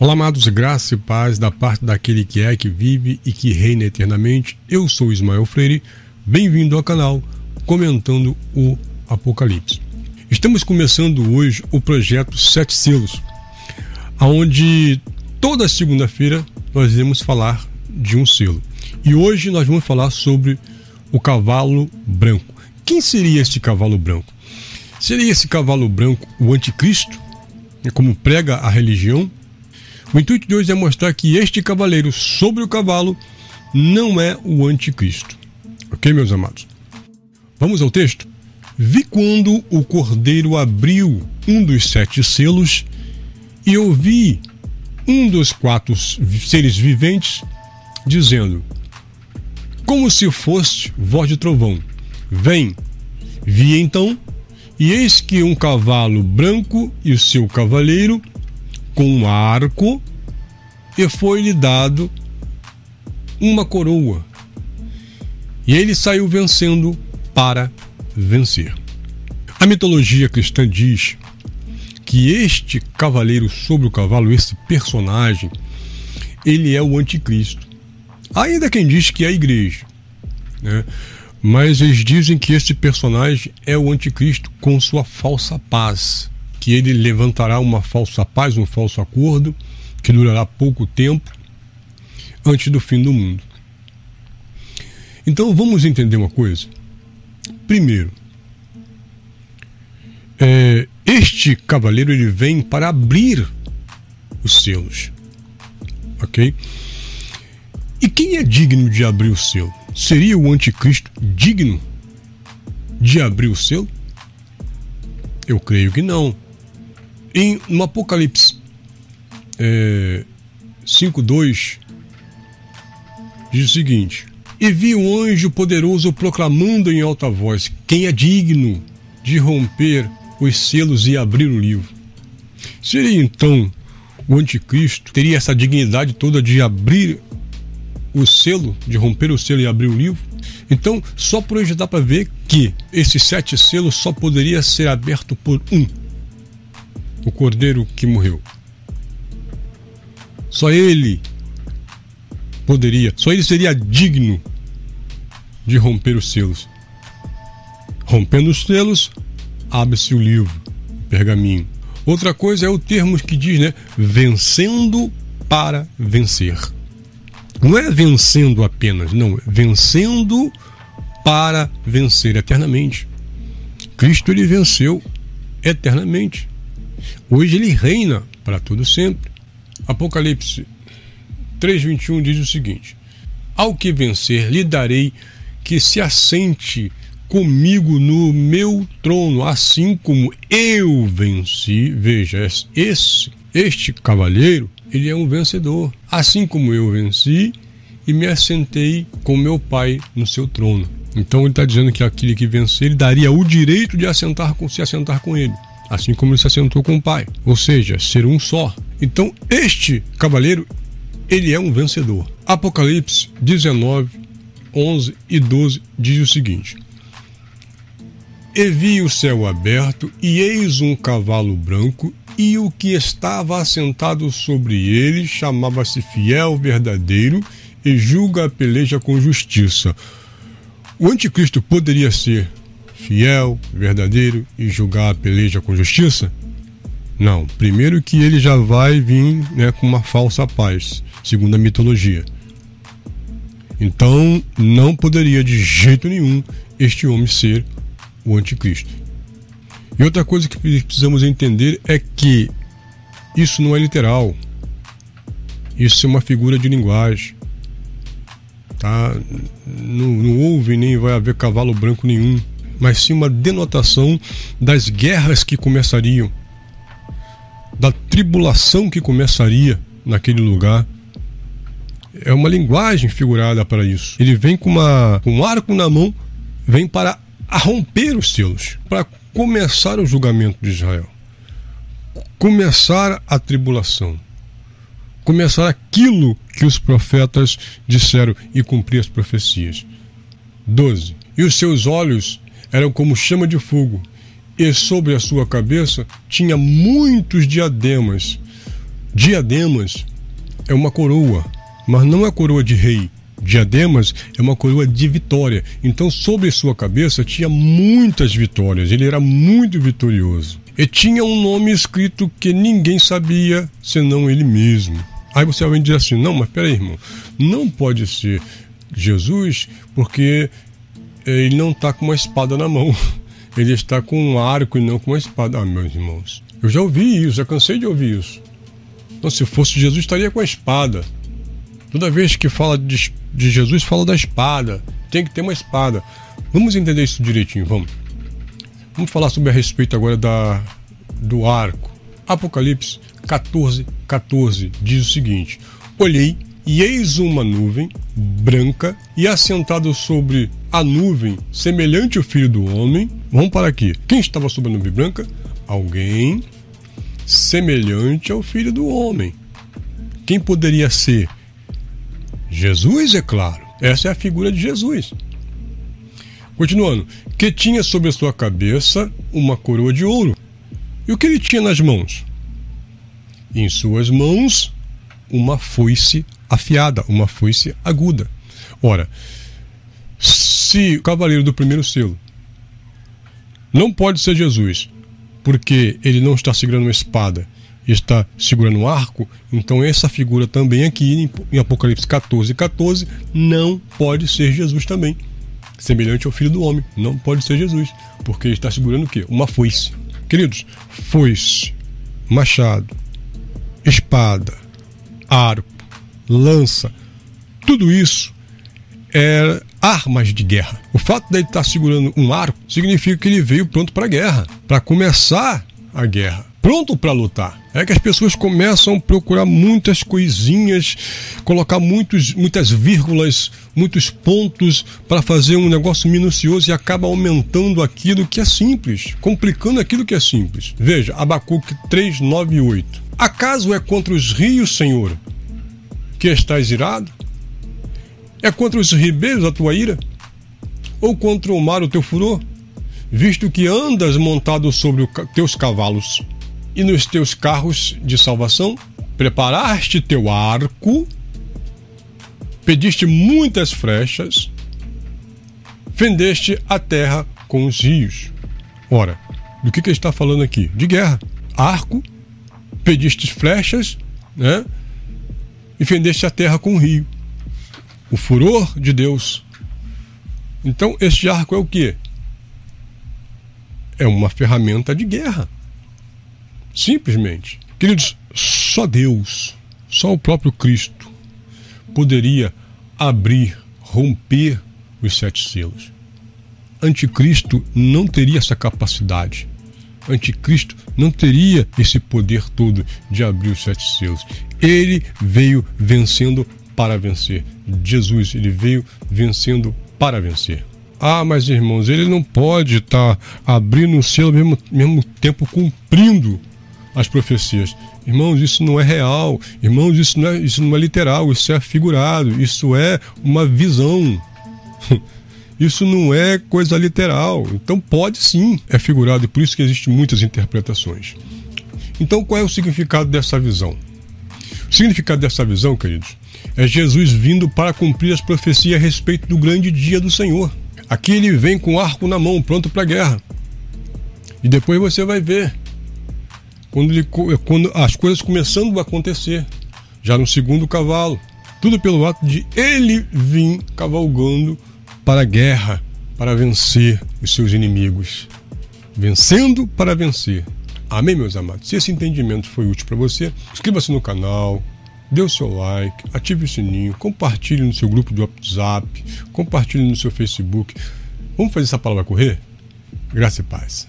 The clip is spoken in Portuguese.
Olá, amados, graça e paz da parte daquele que é, que vive e que reina eternamente. Eu sou Ismael Freire, bem-vindo ao canal Comentando o Apocalipse. Estamos começando hoje o projeto Sete Selos, aonde toda segunda-feira nós iremos falar de um selo. E hoje nós vamos falar sobre o cavalo branco. Quem seria este cavalo branco? Seria esse cavalo branco o anticristo, como prega a religião? O intuito de hoje é mostrar que este cavaleiro sobre o cavalo não é o anticristo. Ok, meus amados? Vamos ao texto? Vi quando o cordeiro abriu um dos sete selos e ouvi um dos quatro seres viventes dizendo, como se fosse voz de trovão: Vem! Vi então, e eis que um cavalo branco e o seu cavaleiro com um arco, e foi-lhe dado uma coroa. E ele saiu vencendo para vencer. A mitologia cristã diz que este cavaleiro sobre o cavalo, esse personagem, ele é o anticristo. Ainda quem diz que é a igreja, né? Mas eles dizem que este personagem é o anticristo com sua falsa paz que ele levantará uma falsa paz, um falso acordo, que durará pouco tempo, antes do fim do mundo. Então vamos entender uma coisa. Primeiro, é, este cavaleiro ele vem para abrir os selos, ok? E quem é digno de abrir o selo? Seria o anticristo digno de abrir o selo? Eu creio que não. Em, no Apocalipse é, 5.2 diz o seguinte: E vi um anjo poderoso proclamando em alta voz: Quem é digno de romper os selos e abrir o livro? Seria então o anticristo teria essa dignidade toda de abrir o selo, de romper o selo e abrir o livro? Então, só por hoje dá para ver que esses sete selos só poderia ser aberto por um o cordeiro que morreu. Só ele poderia, só ele seria digno de romper os selos. Rompendo os selos, abre-se o livro, o pergaminho. Outra coisa é o termo que diz, né? Vencendo para vencer. Não é vencendo apenas, não, é vencendo para vencer eternamente. Cristo ele venceu eternamente. Hoje ele reina para todo sempre. Apocalipse 3:21 diz o seguinte: Ao que vencer lhe darei que se assente comigo no meu trono, assim como eu venci. Veja, esse este cavalheiro, ele é um vencedor, assim como eu venci e me assentei com meu pai no seu trono. Então ele está dizendo que aquele que vencer, ele daria o direito de assentar com, se assentar com ele assim como ele se assentou com o Pai, ou seja, ser um só. Então, este cavaleiro, ele é um vencedor. Apocalipse 19, 11 e 12 diz o seguinte: E vi o céu aberto, e eis um cavalo branco, e o que estava assentado sobre ele chamava-se Fiel Verdadeiro, e julga a peleja com justiça. O anticristo poderia ser fiel, verdadeiro e julgar a peleja com justiça? Não. Primeiro que ele já vai vir né, com uma falsa paz, segundo a mitologia. Então, não poderia de jeito nenhum este homem ser o anticristo. E outra coisa que precisamos entender é que isso não é literal. Isso é uma figura de linguagem. Tá? Não, não houve nem vai haver cavalo branco nenhum mas sim uma denotação das guerras que começariam, da tribulação que começaria naquele lugar. É uma linguagem figurada para isso. Ele vem com, uma, com um arco na mão, vem para romper os selos, para começar o julgamento de Israel, começar a tribulação, começar aquilo que os profetas disseram e cumprir as profecias. 12. E os seus olhos eram como chama de fogo, e sobre a sua cabeça tinha muitos diademas. Diademas é uma coroa, mas não é coroa de rei. Diademas é uma coroa de vitória. Então, sobre sua cabeça tinha muitas vitórias. Ele era muito vitorioso. E tinha um nome escrito que ninguém sabia senão ele mesmo. Aí você vai dizer assim: não, mas peraí, irmão, não pode ser Jesus porque ele não está com uma espada na mão. Ele está com um arco e não com uma espada. Ah, meus irmãos, eu já ouvi isso, já cansei de ouvir isso. Então, se fosse Jesus, estaria com a espada. Toda vez que fala de, de Jesus, fala da espada. Tem que ter uma espada. Vamos entender isso direitinho, vamos. Vamos falar sobre a respeito agora da, do arco. Apocalipse 14, 14 diz o seguinte: Olhei e eis uma nuvem branca e assentado sobre a nuvem, semelhante ao filho do homem. Vamos para aqui. Quem estava sobre a nuvem branca? Alguém semelhante ao filho do homem. Quem poderia ser? Jesus, é claro. Essa é a figura de Jesus. Continuando, que tinha sobre a sua cabeça uma coroa de ouro. E o que ele tinha nas mãos? Em suas mãos, uma foice afiada, uma foice aguda. Ora, se o cavaleiro do primeiro selo não pode ser Jesus, porque ele não está segurando uma espada, está segurando um arco, então essa figura também aqui em Apocalipse 14, 14 não pode ser Jesus também semelhante ao filho do homem. Não pode ser Jesus, porque ele está segurando o quê? Uma foice. Queridos, foice, machado, espada, arco, lança, tudo isso é armas de guerra. O fato dele estar segurando um arco significa que ele veio pronto para a guerra, para começar a guerra pronto para lutar. É que as pessoas começam a procurar muitas coisinhas, colocar muitos, muitas vírgulas, muitos pontos para fazer um negócio minucioso e acaba aumentando aquilo que é simples, complicando aquilo que é simples. Veja, Abacuque 3, 9 e 8. Acaso é contra os rios, Senhor, que estás irado? É contra os ribeiros a tua ira? Ou contra o mar o teu furor? Visto que andas montado sobre os teus cavalos e nos teus carros de salvação, preparaste teu arco, pediste muitas flechas, fendeste a terra com os rios. Ora, do que, que está falando aqui? De guerra. Arco, pediste flechas, né? E fendeste a terra com o rio. O furor de Deus. Então, este arco é o que? É uma ferramenta de guerra. Simplesmente. Queridos, só Deus, só o próprio Cristo poderia abrir, romper os sete selos. Anticristo não teria essa capacidade. Anticristo não teria esse poder todo de abrir os sete selos. Ele veio vencendo para vencer. Jesus, ele veio vencendo para vencer. Ah, mas irmãos, ele não pode estar tá abrindo o selo ao mesmo, mesmo tempo cumprindo as profecias. Irmãos, isso não é real. Irmãos, isso não é, isso não é literal, isso é figurado, isso é uma visão. Isso não é coisa literal. Então pode sim, é figurado, e por isso que existem muitas interpretações. Então qual é o significado dessa visão? O significado dessa visão, queridos, é Jesus vindo para cumprir as profecias a respeito do grande dia do Senhor. Aqui ele vem com arco na mão, pronto para a guerra. E depois você vai ver quando, ele, quando as coisas começando a acontecer, já no segundo cavalo. Tudo pelo ato de ele vir cavalgando para a guerra, para vencer os seus inimigos. Vencendo para vencer. Amém, meus amados? Se esse entendimento foi útil para você, inscreva-se no canal, dê o seu like, ative o sininho, compartilhe no seu grupo de WhatsApp, compartilhe no seu Facebook. Vamos fazer essa palavra correr? Graça e paz.